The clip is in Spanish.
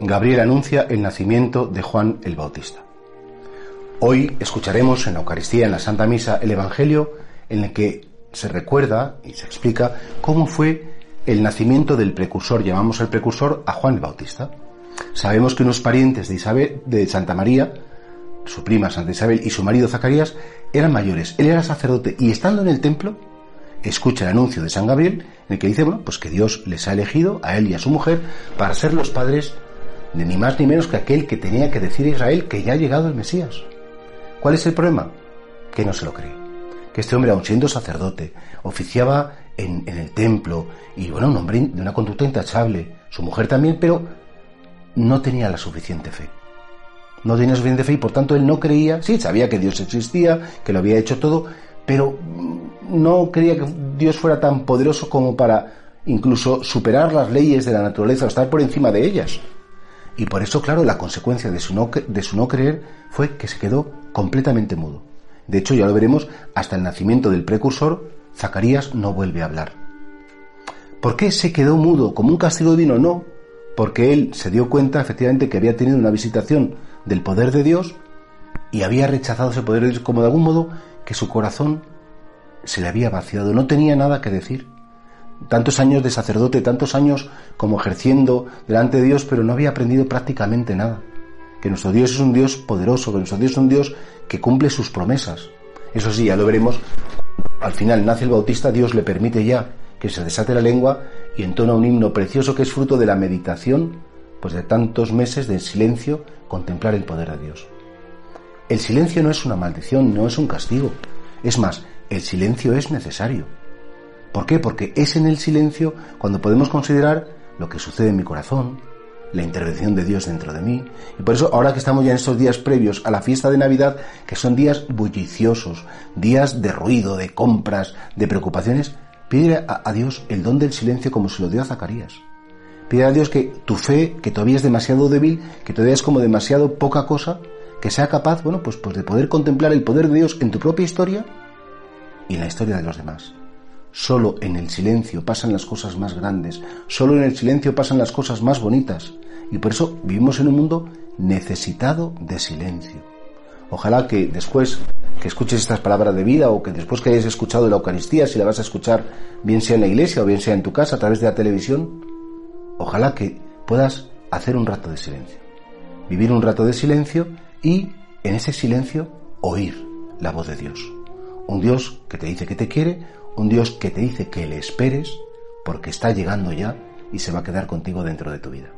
Gabriel anuncia el nacimiento de Juan el Bautista. Hoy escucharemos en la Eucaristía, en la Santa Misa, el Evangelio en el que se recuerda y se explica cómo fue el nacimiento del precursor, llamamos el precursor a Juan el Bautista. Sabemos que unos parientes de Isabel, de Santa María, su prima Santa Isabel y su marido Zacarías eran mayores. Él era sacerdote y estando en el templo, escucha el anuncio de San Gabriel en el que dice, bueno, pues que Dios les ha elegido a él y a su mujer para ser los padres ni más ni menos que aquel que tenía que decir a Israel que ya ha llegado el Mesías. ¿Cuál es el problema? Que no se lo cree. Que este hombre, aun siendo sacerdote, oficiaba en, el templo y, bueno, un hombre de una conducta intachable, su mujer también, pero no tenía la suficiente fe. No tenía suficiente fe y por tanto él no creía, sí, sabía que Dios existía, que lo había hecho todo, pero no creía que Dios fuera tan poderoso como para incluso superar las leyes de la naturaleza o estar por encima de ellas. Y por eso, claro, la consecuencia de su, no, creer fue que se quedó completamente mudo. De hecho, ya lo veremos, hasta el nacimiento del precursor, Zacarías no vuelve a hablar. ¿Por qué se quedó mudo como un castigo divino? No, porque él se dio cuenta efectivamente que había tenido una visitación del poder de Dios y había rechazado ese poder de Dios como de algún modo que su corazón se le había vaciado, no tenía nada que decir tantos años de sacerdote, tantos años como ejerciendo delante de Dios, pero no había aprendido prácticamente nada. Que nuestro Dios es un Dios poderoso, que nuestro Dios es un Dios que cumple sus promesas. Eso sí, ya lo veremos. Al final nace el Bautista, Dios le permite ya que se desate la lengua y entona un himno precioso que es fruto de la meditación, pues de tantos meses de silencio, contemplar el poder de Dios. El silencio no es una maldición, no es un castigo. Es más, el silencio es necesario. ¿Por qué? Porque es en el silencio cuando podemos considerar lo que sucede en mi corazón, la intervención de Dios dentro de mí. Y por eso, ahora que estamos ya en estos días previos a la fiesta de Navidad, que son días bulliciosos, días de ruido, de compras, de preocupaciones, pide a, Dios el don del silencio como se lo dio a Zacarías. Pide a Dios que tu fe, que todavía es demasiado débil, que todavía es como demasiado poca cosa, que sea capaz, bueno, pues, pues de poder contemplar el poder de Dios en tu propia historia y en la historia de los demás. Solo en el silencio pasan las cosas más grandes, solo en el silencio pasan las cosas más bonitas. Y por eso vivimos en un mundo necesitado de silencio. Ojalá que después que escuches estas palabras de vida o que después que hayas escuchado la Eucaristía, si la vas a escuchar bien sea en la iglesia o bien sea en tu casa a través de la televisión, ojalá que puedas hacer un rato de silencio. Vivir un rato de silencio y en ese silencio oír la voz de Dios. Un Dios que te dice que te quiere, un Dios que te dice que le esperes porque está llegando ya y se va a quedar contigo dentro de tu vida.